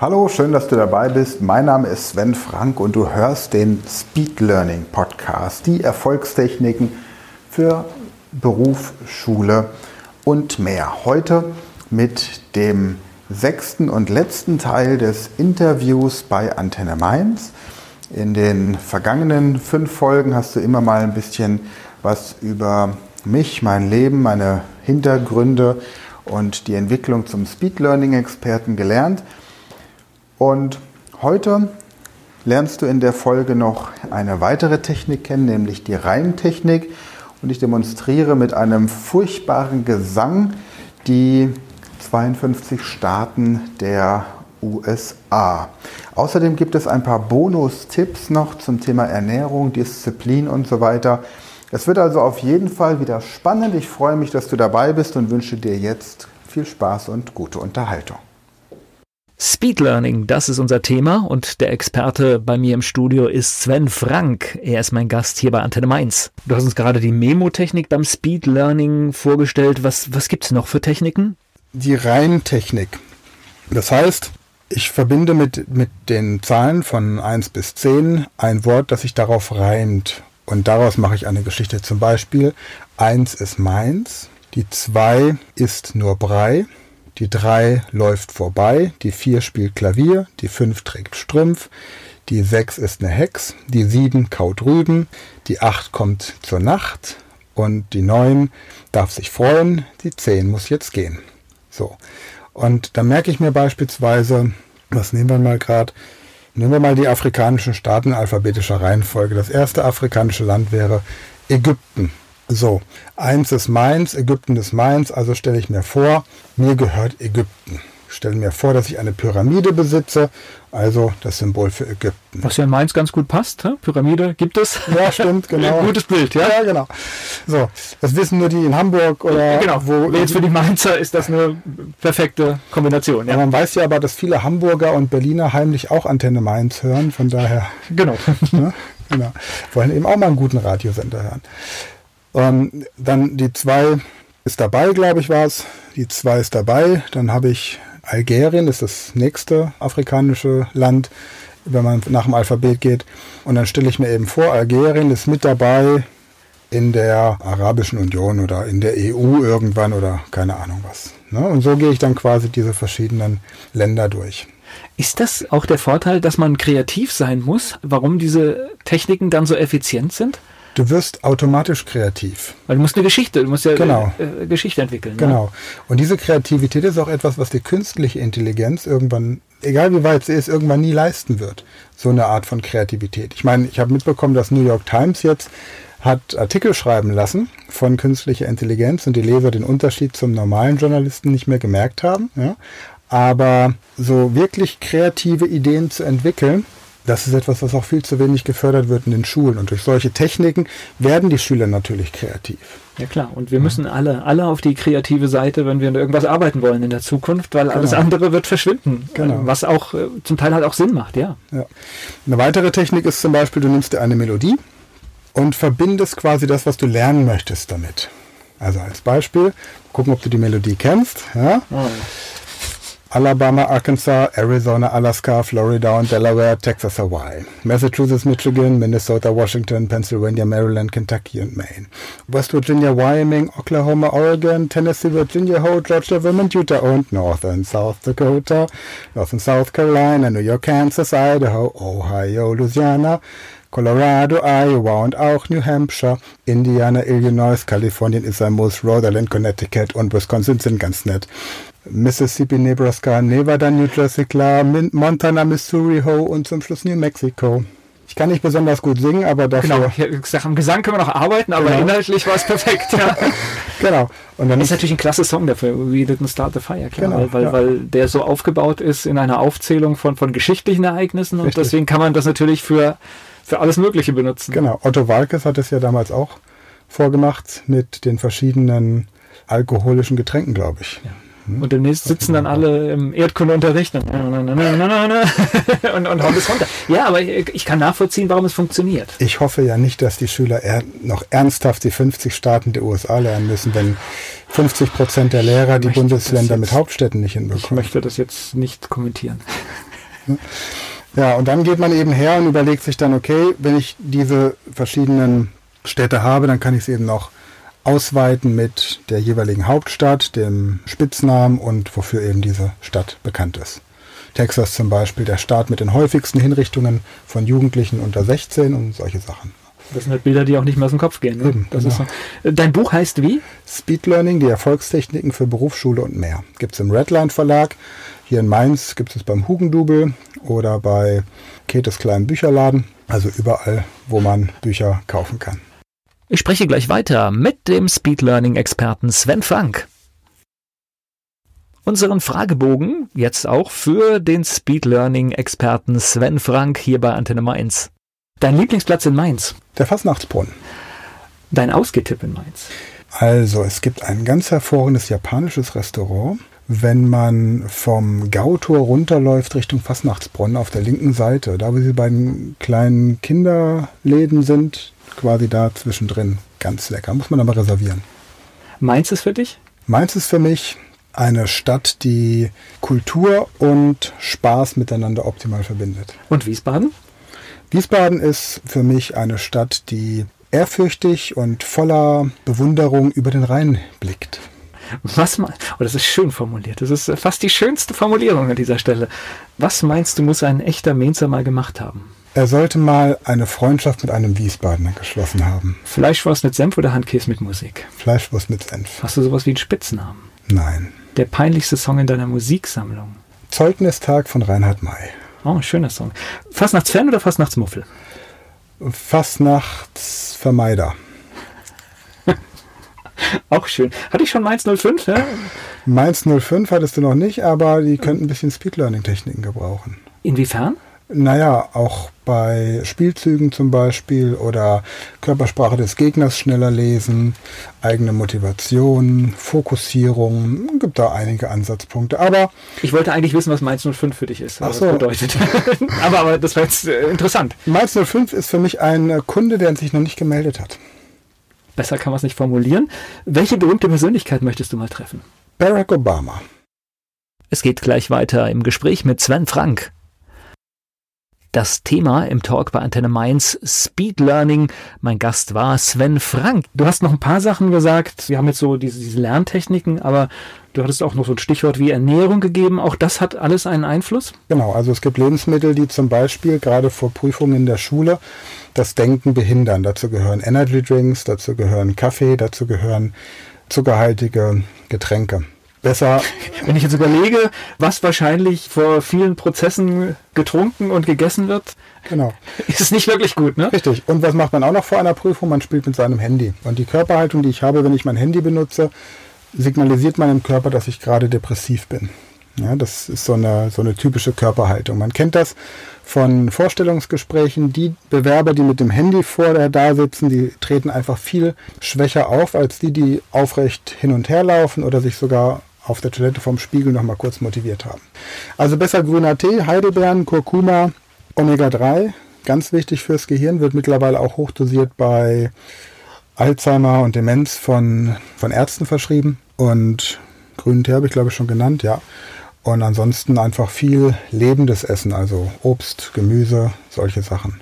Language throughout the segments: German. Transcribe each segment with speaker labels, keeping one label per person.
Speaker 1: Hallo, schön, dass du dabei bist. Mein Name ist Sven Frank und du hörst den Speed Learning Podcast, die Erfolgstechniken für Beruf, Schule und mehr. Heute mit dem sechsten und letzten Teil des Interviews bei Antenne Mainz. In den vergangenen fünf Folgen hast du immer mal ein bisschen was über mich, mein Leben, meine Hintergründe und die Entwicklung zum Speed Learning Experten gelernt. Und heute lernst du in der Folge noch eine weitere Technik kennen, nämlich die Reimtechnik. Und ich demonstriere mit einem furchtbaren Gesang die 52 Staaten der USA. Außerdem gibt es ein paar Bonus-Tipps noch zum Thema Ernährung, Disziplin und so weiter. Es wird also auf jeden Fall wieder spannend. Ich freue mich, dass du dabei bist und wünsche dir jetzt viel Spaß und gute Unterhaltung.
Speaker 2: Speed Learning, das ist unser Thema und der Experte bei mir im Studio ist Sven Frank. Er ist mein Gast hier bei Antenne Mainz. Du hast uns gerade die Memo-Technik beim Speed Learning vorgestellt. Was, was gibt es noch für Techniken?
Speaker 1: Die Reimtechnik. Das heißt, ich verbinde mit, mit den Zahlen von 1 bis 10 ein Wort, das sich darauf reimt. Und daraus mache ich eine Geschichte. Zum Beispiel, 1 ist meins, die 2 ist nur Brei, die 3 läuft vorbei, die 4 spielt Klavier, die 5 trägt Strümpf, die 6 ist eine Hex, die 7 kaut Rüben, die 8 kommt zur Nacht und die 9 darf sich freuen, die 10 muss jetzt gehen. So. Und da merke ich mir beispielsweise, was nehmen wir mal gerade, nehmen wir mal die afrikanischen Staaten alphabetischer Reihenfolge. Das erste afrikanische Land wäre Ägypten. So, eins ist meins, Ägypten ist meins, also stelle ich mir vor, mir gehört Ägypten. Stelle mir vor, dass ich eine Pyramide besitze, also das Symbol für Ägypten.
Speaker 2: Was ja in Mainz ganz gut passt, hä? Pyramide gibt es.
Speaker 1: Ja, stimmt, genau.
Speaker 2: Gutes Bild, ja?
Speaker 1: Ja, genau. So, das wissen nur die in Hamburg oder
Speaker 2: genau. wo. Jetzt für die Mainzer ist das eine perfekte Kombination.
Speaker 1: Ja. ja. man weiß ja aber, dass viele Hamburger und Berliner heimlich auch Antenne Mainz hören, von daher.
Speaker 2: Genau.
Speaker 1: Ne? genau. Wollen eben auch mal einen guten Radiosender hören. Ähm, dann die zwei ist dabei, glaube ich, war es. Die zwei ist dabei. Dann habe ich Algerien, ist das nächste afrikanische Land, wenn man nach dem Alphabet geht. Und dann stelle ich mir eben vor, Algerien ist mit dabei in der Arabischen Union oder in der EU irgendwann oder keine Ahnung was. Ne? Und so gehe ich dann quasi diese verschiedenen Länder durch.
Speaker 2: Ist das auch der Vorteil, dass man kreativ sein muss, warum diese Techniken dann so effizient sind?
Speaker 1: Du wirst automatisch kreativ.
Speaker 2: Weil du musst eine Geschichte, du musst ja
Speaker 1: genau.
Speaker 2: äh, Geschichte entwickeln.
Speaker 1: Ne? Genau. Ne? Und diese Kreativität ist auch etwas, was die künstliche Intelligenz irgendwann, egal wie weit sie ist, irgendwann nie leisten wird. So eine Art von Kreativität. Ich meine, ich habe mitbekommen, dass New York Times jetzt hat Artikel schreiben lassen von künstlicher Intelligenz und die Leser den Unterschied zum normalen Journalisten nicht mehr gemerkt haben. Ja? Aber so wirklich kreative Ideen zu entwickeln, das ist etwas, was auch viel zu wenig gefördert wird in den Schulen. Und durch solche Techniken werden die Schüler natürlich kreativ.
Speaker 2: Ja klar, und wir müssen alle, alle auf die kreative Seite, wenn wir an irgendwas arbeiten wollen in der Zukunft, weil genau. alles andere wird verschwinden. Genau. Was auch äh, zum Teil halt auch Sinn macht, ja. ja.
Speaker 1: Eine weitere Technik ist zum Beispiel, du nimmst dir eine Melodie und verbindest quasi das, was du lernen möchtest damit. Also als Beispiel, gucken, ob du die Melodie kennst. Ja? Oh. Alabama, Arkansas, Arizona, Alaska, Florida und Delaware, Texas, Hawaii, Massachusetts, Michigan, Minnesota, Washington, Pennsylvania, Maryland, Kentucky und Maine, West Virginia, Wyoming, Oklahoma, Oregon, Tennessee, Virginia, Ho, Georgia, Vermont, Utah und North and South Dakota, North and South Carolina, New York, Kansas, Idaho, Ohio, Louisiana, Colorado, Iowa und auch New Hampshire, Indiana, Illinois, Kalifornien Muss, Rhode Island, Connecticut und Wisconsin sind ganz nett. Mississippi, Nebraska, Nevada, New Jersey, klar, Montana, Missouri, Ho und zum Schluss New Mexico. Ich kann nicht besonders gut singen, aber dafür...
Speaker 2: Genau, ich am Gesang können wir noch arbeiten, aber genau. inhaltlich war es perfekt. Ja.
Speaker 1: genau.
Speaker 2: Und dann ist natürlich ein klasse Song dafür, We Didn't Start the Fire, klar, genau, weil, ja. weil der so aufgebaut ist in einer Aufzählung von, von geschichtlichen Ereignissen und Richtig. deswegen kann man das natürlich für, für alles Mögliche benutzen.
Speaker 1: Genau, Otto Walkes hat es ja damals auch vorgemacht mit den verschiedenen alkoholischen Getränken, glaube ich. Ja.
Speaker 2: Hm. Und demnächst sitzen dann alle im Erdkundeunterricht und, und, und hauen das runter. Ja, aber ich kann nachvollziehen, warum es funktioniert.
Speaker 1: Ich hoffe ja nicht, dass die Schüler noch ernsthaft die 50 Staaten der USA lernen müssen, wenn 50 Prozent der Lehrer die Bundesländer jetzt, mit Hauptstädten nicht hinbekommen.
Speaker 2: Ich möchte das jetzt nicht kommentieren.
Speaker 1: Ja, und dann geht man eben her und überlegt sich dann, okay, wenn ich diese verschiedenen Städte habe, dann kann ich sie eben noch ausweiten mit der jeweiligen Hauptstadt, dem Spitznamen und wofür eben diese Stadt bekannt ist. Texas zum Beispiel der Staat mit den häufigsten Hinrichtungen von Jugendlichen unter 16 und solche Sachen.
Speaker 2: Das sind halt Bilder, die auch nicht mehr aus dem Kopf gehen. Ne? Eben, genau. so. Dein Buch heißt wie?
Speaker 1: Speed Learning, die Erfolgstechniken für Berufsschule und mehr. Gibt es im Redline Verlag. Hier in Mainz gibt es beim Hugendubel oder bei Ketes kleinen Bücherladen. Also überall, wo man Bücher kaufen kann.
Speaker 2: Ich spreche gleich weiter mit dem Speed Learning Experten Sven Frank. Unseren Fragebogen jetzt auch für den Speed Learning Experten Sven Frank hier bei Antenne Mainz. Dein Lieblingsplatz in Mainz?
Speaker 1: Der Fastnachtsbrunnen.
Speaker 2: Dein Ausgetipp in Mainz?
Speaker 1: Also, es gibt ein ganz hervorragendes japanisches Restaurant. Wenn man vom Gautor runterläuft Richtung Fastnachtsbrunnen auf der linken Seite, da wo die beiden kleinen Kinderläden sind, quasi da zwischendrin. Ganz lecker. Muss man aber reservieren.
Speaker 2: Mainz ist für dich?
Speaker 1: Mainz ist für mich eine Stadt, die Kultur und Spaß miteinander optimal verbindet.
Speaker 2: Und Wiesbaden?
Speaker 1: Wiesbaden ist für mich eine Stadt, die ehrfürchtig und voller Bewunderung über den Rhein blickt.
Speaker 2: Was oh, das ist schön formuliert. Das ist fast die schönste Formulierung an dieser Stelle. Was meinst du, muss ein echter Mainzer mal gemacht haben?
Speaker 1: Er sollte mal eine Freundschaft mit einem Wiesbadener geschlossen haben.
Speaker 2: Fleischwurst mit Senf oder Handkäse mit Musik?
Speaker 1: Fleischwurst mit Senf.
Speaker 2: Hast du sowas wie einen Spitznamen?
Speaker 1: Nein.
Speaker 2: Der peinlichste Song in deiner Musiksammlung?
Speaker 1: Zeugnistag von Reinhard May.
Speaker 2: Oh, schöner Song. Fastnachtsfan oder Fastnachtsmuffel?
Speaker 1: Fastnachtsvermeider.
Speaker 2: Auch schön. Hatte ich schon Mainz 05? Ja?
Speaker 1: Mainz 05 hattest du noch nicht, aber die könnten ein bisschen Speed-Learning-Techniken gebrauchen.
Speaker 2: Inwiefern?
Speaker 1: Naja, auch bei Spielzügen zum Beispiel oder Körpersprache des Gegners schneller lesen, eigene Motivation, Fokussierung, gibt da einige Ansatzpunkte. Aber
Speaker 2: ich wollte eigentlich wissen, was Mainz 05 für dich ist,
Speaker 1: was so. das bedeutet.
Speaker 2: aber, aber das war jetzt äh, interessant.
Speaker 1: Mainz 05 ist für mich ein Kunde, der sich noch nicht gemeldet hat.
Speaker 2: Besser kann man es nicht formulieren. Welche berühmte Persönlichkeit möchtest du mal treffen?
Speaker 1: Barack Obama.
Speaker 2: Es geht gleich weiter im Gespräch mit Sven Frank das Thema im Talk bei Antenne Mainz Speed Learning. Mein Gast war Sven Frank. Du hast noch ein paar Sachen gesagt. Wir haben jetzt so diese, diese Lerntechniken, aber du hattest auch noch so ein Stichwort wie Ernährung gegeben. Auch das hat alles einen Einfluss?
Speaker 1: Genau, also es gibt Lebensmittel, die zum Beispiel gerade vor Prüfungen in der Schule das Denken behindern. Dazu gehören Energy Drinks, dazu gehören Kaffee, dazu gehören zuckerhaltige Getränke besser.
Speaker 2: Wenn ich jetzt überlege, was wahrscheinlich vor vielen Prozessen getrunken und gegessen wird,
Speaker 1: genau.
Speaker 2: ist es nicht wirklich gut, ne?
Speaker 1: Richtig. Und was macht man auch noch vor einer Prüfung? Man spielt mit seinem Handy. Und die Körperhaltung, die ich habe, wenn ich mein Handy benutze, signalisiert meinem Körper, dass ich gerade depressiv bin. Ja, das ist so eine, so eine typische Körperhaltung. Man kennt das von Vorstellungsgesprächen. Die Bewerber, die mit dem Handy vor der da sitzen, die treten einfach viel schwächer auf als die, die aufrecht hin und her laufen oder sich sogar auf der Toilette vom Spiegel noch mal kurz motiviert haben. Also besser grüner Tee, Heidelbeeren, Kurkuma, Omega-3, ganz wichtig fürs Gehirn, wird mittlerweile auch hochdosiert bei Alzheimer und Demenz von, von Ärzten verschrieben. Und grünen Tee habe ich glaube ich schon genannt, ja. Und ansonsten einfach viel lebendes Essen, also Obst, Gemüse, solche Sachen.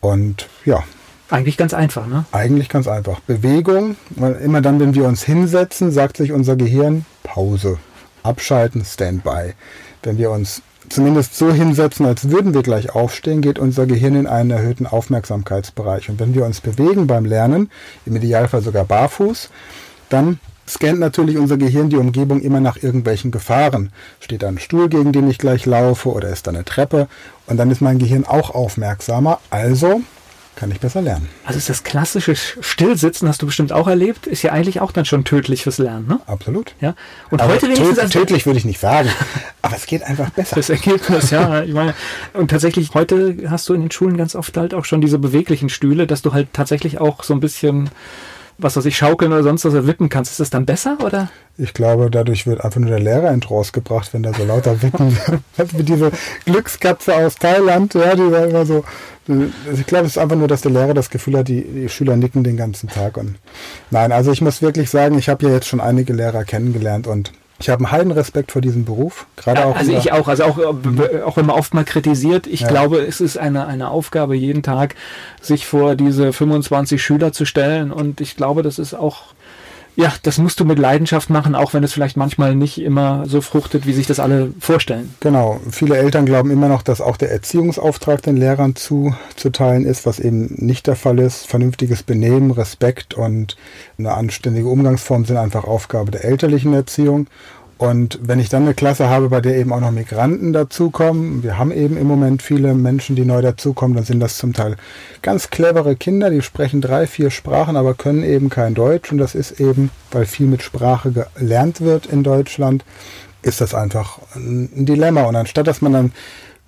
Speaker 1: Und ja,
Speaker 2: eigentlich ganz einfach, ne?
Speaker 1: Eigentlich ganz einfach. Bewegung, weil immer dann, wenn wir uns hinsetzen, sagt sich unser Gehirn Pause, abschalten, Standby. Wenn wir uns zumindest so hinsetzen, als würden wir gleich aufstehen, geht unser Gehirn in einen erhöhten Aufmerksamkeitsbereich. Und wenn wir uns bewegen beim Lernen, im Idealfall sogar barfuß, dann scannt natürlich unser Gehirn die Umgebung immer nach irgendwelchen Gefahren. Steht da ein Stuhl, gegen den ich gleich laufe, oder ist da eine Treppe? Und dann ist mein Gehirn auch aufmerksamer. Also kann ich besser lernen.
Speaker 2: Also ist das klassische Stillsitzen, hast du bestimmt auch erlebt, ist ja eigentlich auch dann schon tödlich fürs Lernen, ne?
Speaker 1: Absolut.
Speaker 2: Ja.
Speaker 1: Und aber heute wenigstens tö tödlich würde ich nicht sagen, aber es geht einfach besser.
Speaker 2: Das Ergebnis, ja. Ich meine, und tatsächlich heute hast du in den Schulen ganz oft halt auch schon diese beweglichen Stühle, dass du halt tatsächlich auch so ein bisschen was weiß ich, schaukeln oder sonst was wippen kannst. Ist das dann besser oder?
Speaker 1: Ich glaube, dadurch wird einfach nur der Lehrer in Trance gebracht, wenn da so lauter Wippen, wie diese Glückskatze aus Thailand, ja, die war immer so. Ich glaube, es ist einfach nur, dass der Lehrer das Gefühl hat, die, die Schüler nicken den ganzen Tag. Und nein, also ich muss wirklich sagen, ich habe ja jetzt schon einige Lehrer kennengelernt und ich habe einen heiden Respekt vor diesem Beruf. Gerade auch
Speaker 2: also ich auch, also auch, äh, auch wenn man oft mal kritisiert, ich ja. glaube, es ist eine, eine Aufgabe jeden Tag, sich vor diese 25 Schüler zu stellen. Und ich glaube, das ist auch ja, das musst du mit Leidenschaft machen, auch wenn es vielleicht manchmal nicht immer so fruchtet, wie sich das alle vorstellen.
Speaker 1: Genau. Viele Eltern glauben immer noch, dass auch der Erziehungsauftrag den Lehrern zuzuteilen ist, was eben nicht der Fall ist. Vernünftiges Benehmen, Respekt und eine anständige Umgangsform sind einfach Aufgabe der elterlichen Erziehung. Und wenn ich dann eine Klasse habe, bei der eben auch noch Migranten dazukommen, wir haben eben im Moment viele Menschen, die neu dazukommen, dann sind das zum Teil ganz clevere Kinder, die sprechen drei, vier Sprachen, aber können eben kein Deutsch. Und das ist eben, weil viel mit Sprache gelernt wird in Deutschland, ist das einfach ein Dilemma. Und anstatt dass man dann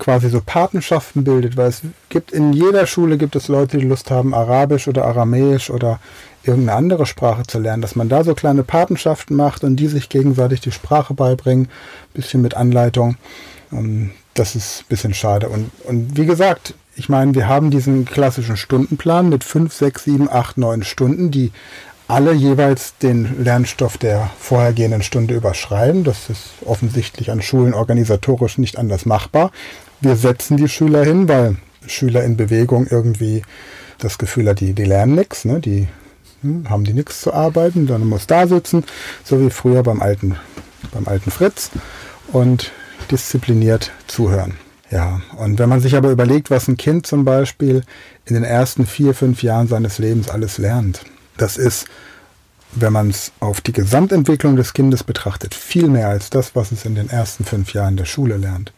Speaker 1: quasi so Patenschaften bildet, weil es gibt in jeder Schule gibt es Leute, die Lust haben, Arabisch oder Aramäisch oder irgendeine andere Sprache zu lernen, dass man da so kleine Patenschaften macht und die sich gegenseitig die Sprache beibringen, bisschen mit Anleitung. Das ist ein bisschen schade. Und, und wie gesagt, ich meine, wir haben diesen klassischen Stundenplan mit fünf, sechs, sieben, acht, neun Stunden, die alle jeweils den Lernstoff der vorhergehenden Stunde überschreiben. Das ist offensichtlich an Schulen organisatorisch nicht anders machbar. Wir setzen die Schüler hin, weil Schüler in Bewegung irgendwie das Gefühl hat, die, die lernen nichts, ne? die hm, haben die nichts zu arbeiten, dann muss da sitzen, so wie früher beim alten, beim alten Fritz und diszipliniert zuhören. Ja, und wenn man sich aber überlegt, was ein Kind zum Beispiel in den ersten vier, fünf Jahren seines Lebens alles lernt, das ist, wenn man es auf die Gesamtentwicklung des Kindes betrachtet, viel mehr als das, was es in den ersten fünf Jahren der Schule lernt.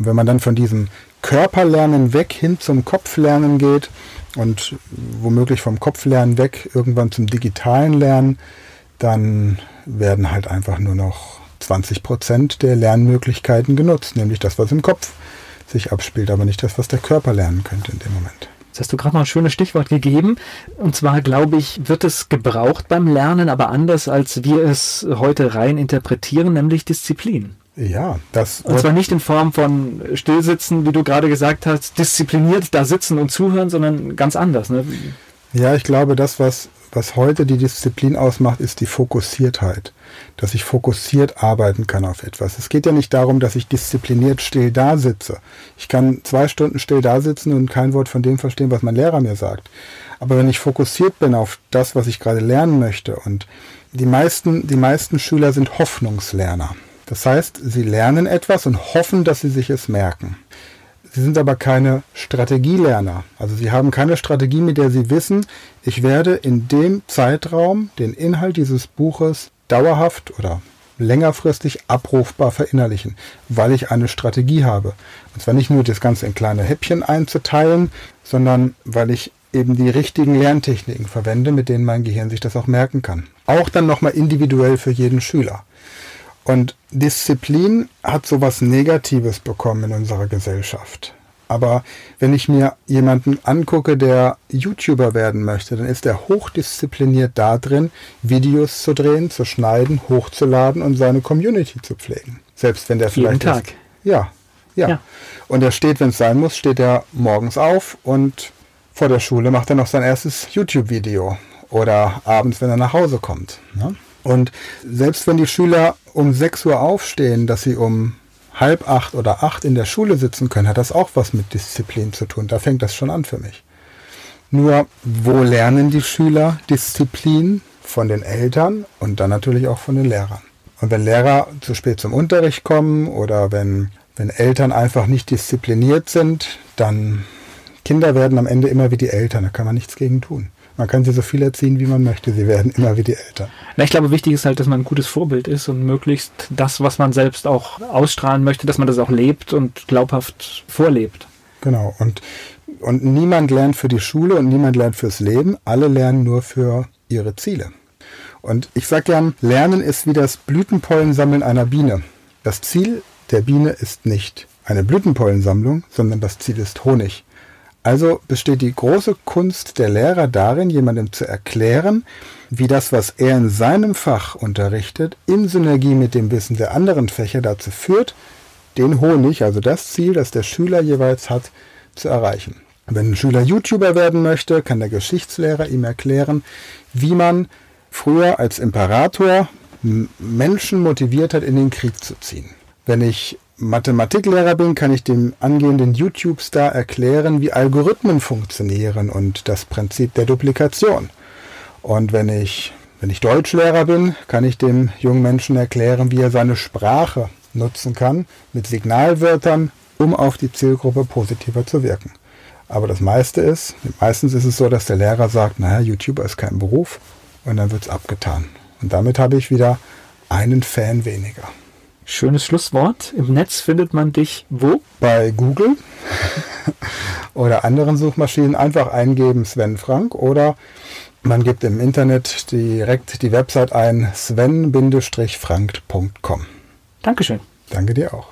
Speaker 1: Und wenn man dann von diesem Körperlernen weg hin zum Kopflernen geht, und womöglich vom Kopflernen weg irgendwann zum digitalen Lernen, dann werden halt einfach nur noch 20 Prozent der Lernmöglichkeiten genutzt, nämlich das, was im Kopf sich abspielt, aber nicht das, was der Körper lernen könnte in dem Moment.
Speaker 2: Jetzt hast du gerade noch ein schönes Stichwort gegeben. Und zwar, glaube ich, wird es gebraucht beim Lernen, aber anders, als wir es heute rein interpretieren, nämlich Disziplin.
Speaker 1: Ja, das.
Speaker 2: Und zwar nicht in Form von Stillsitzen, wie du gerade gesagt hast, diszipliniert da sitzen und zuhören, sondern ganz anders. Ne?
Speaker 1: Ja, ich glaube, das, was, was heute die Disziplin ausmacht, ist die Fokussiertheit. Dass ich fokussiert arbeiten kann auf etwas. Es geht ja nicht darum, dass ich diszipliniert still da sitze. Ich kann zwei Stunden still da sitzen und kein Wort von dem verstehen, was mein Lehrer mir sagt. Aber wenn ich fokussiert bin auf das, was ich gerade lernen möchte und die meisten, die meisten Schüler sind Hoffnungslerner. Das heißt, sie lernen etwas und hoffen, dass sie sich es merken. Sie sind aber keine Strategielerner. Also sie haben keine Strategie, mit der sie wissen, ich werde in dem Zeitraum den Inhalt dieses Buches dauerhaft oder längerfristig abrufbar verinnerlichen, weil ich eine Strategie habe. Und zwar nicht nur das Ganze in kleine Häppchen einzuteilen, sondern weil ich eben die richtigen Lerntechniken verwende, mit denen mein Gehirn sich das auch merken kann. Auch dann nochmal individuell für jeden Schüler. Und Disziplin hat sowas Negatives bekommen in unserer Gesellschaft. Aber wenn ich mir jemanden angucke, der YouTuber werden möchte, dann ist er hochdiszipliniert da drin, Videos zu drehen, zu schneiden, hochzuladen und seine Community zu pflegen. Selbst wenn der vielleicht.
Speaker 2: Jeden Tag.
Speaker 1: Ist, ja, ja, ja. Und er steht, wenn es sein muss, steht er morgens auf und vor der Schule macht er noch sein erstes YouTube-Video. Oder abends, wenn er nach Hause kommt. Ne? Und selbst wenn die Schüler um 6 Uhr aufstehen, dass sie um halb acht oder acht in der Schule sitzen können, hat das auch was mit Disziplin zu tun. Da fängt das schon an für mich. Nur, wo lernen die Schüler Disziplin? Von den Eltern und dann natürlich auch von den Lehrern. Und wenn Lehrer zu spät zum Unterricht kommen oder wenn, wenn Eltern einfach nicht diszipliniert sind, dann Kinder werden am Ende immer wie die Eltern. Da kann man nichts gegen tun. Man kann sie so viel erziehen, wie man möchte. Sie werden immer wie die Eltern.
Speaker 2: Na, ich glaube, wichtig ist halt, dass man ein gutes Vorbild ist und möglichst das, was man selbst auch ausstrahlen möchte, dass man das auch lebt und glaubhaft vorlebt.
Speaker 1: Genau. Und, und niemand lernt für die Schule und niemand lernt fürs Leben. Alle lernen nur für ihre Ziele. Und ich sage gern, Lernen ist wie das Blütenpollensammeln einer Biene. Das Ziel der Biene ist nicht eine Blütenpollensammlung, sondern das Ziel ist Honig. Also besteht die große Kunst der Lehrer darin, jemandem zu erklären, wie das, was er in seinem Fach unterrichtet, in Synergie mit dem Wissen der anderen Fächer dazu führt, den Honig, also das Ziel, das der Schüler jeweils hat, zu erreichen. Wenn ein Schüler YouTuber werden möchte, kann der Geschichtslehrer ihm erklären, wie man früher als Imperator Menschen motiviert hat, in den Krieg zu ziehen. Wenn ich Mathematiklehrer bin, kann ich dem angehenden YouTube-Star erklären, wie Algorithmen funktionieren und das Prinzip der Duplikation. Und wenn ich, wenn ich Deutschlehrer bin, kann ich dem jungen Menschen erklären, wie er seine Sprache nutzen kann mit Signalwörtern, um auf die Zielgruppe positiver zu wirken. Aber das meiste ist, meistens ist es so, dass der Lehrer sagt, naja, YouTuber ist kein Beruf und dann wird es abgetan. Und damit habe ich wieder einen Fan weniger.
Speaker 2: Schönes Schlusswort. Im Netz findet man dich wo?
Speaker 1: Bei Google oder anderen Suchmaschinen einfach eingeben Sven Frank oder man gibt im Internet direkt die Website ein sven-frank.com.
Speaker 2: Dankeschön.
Speaker 1: Danke dir auch.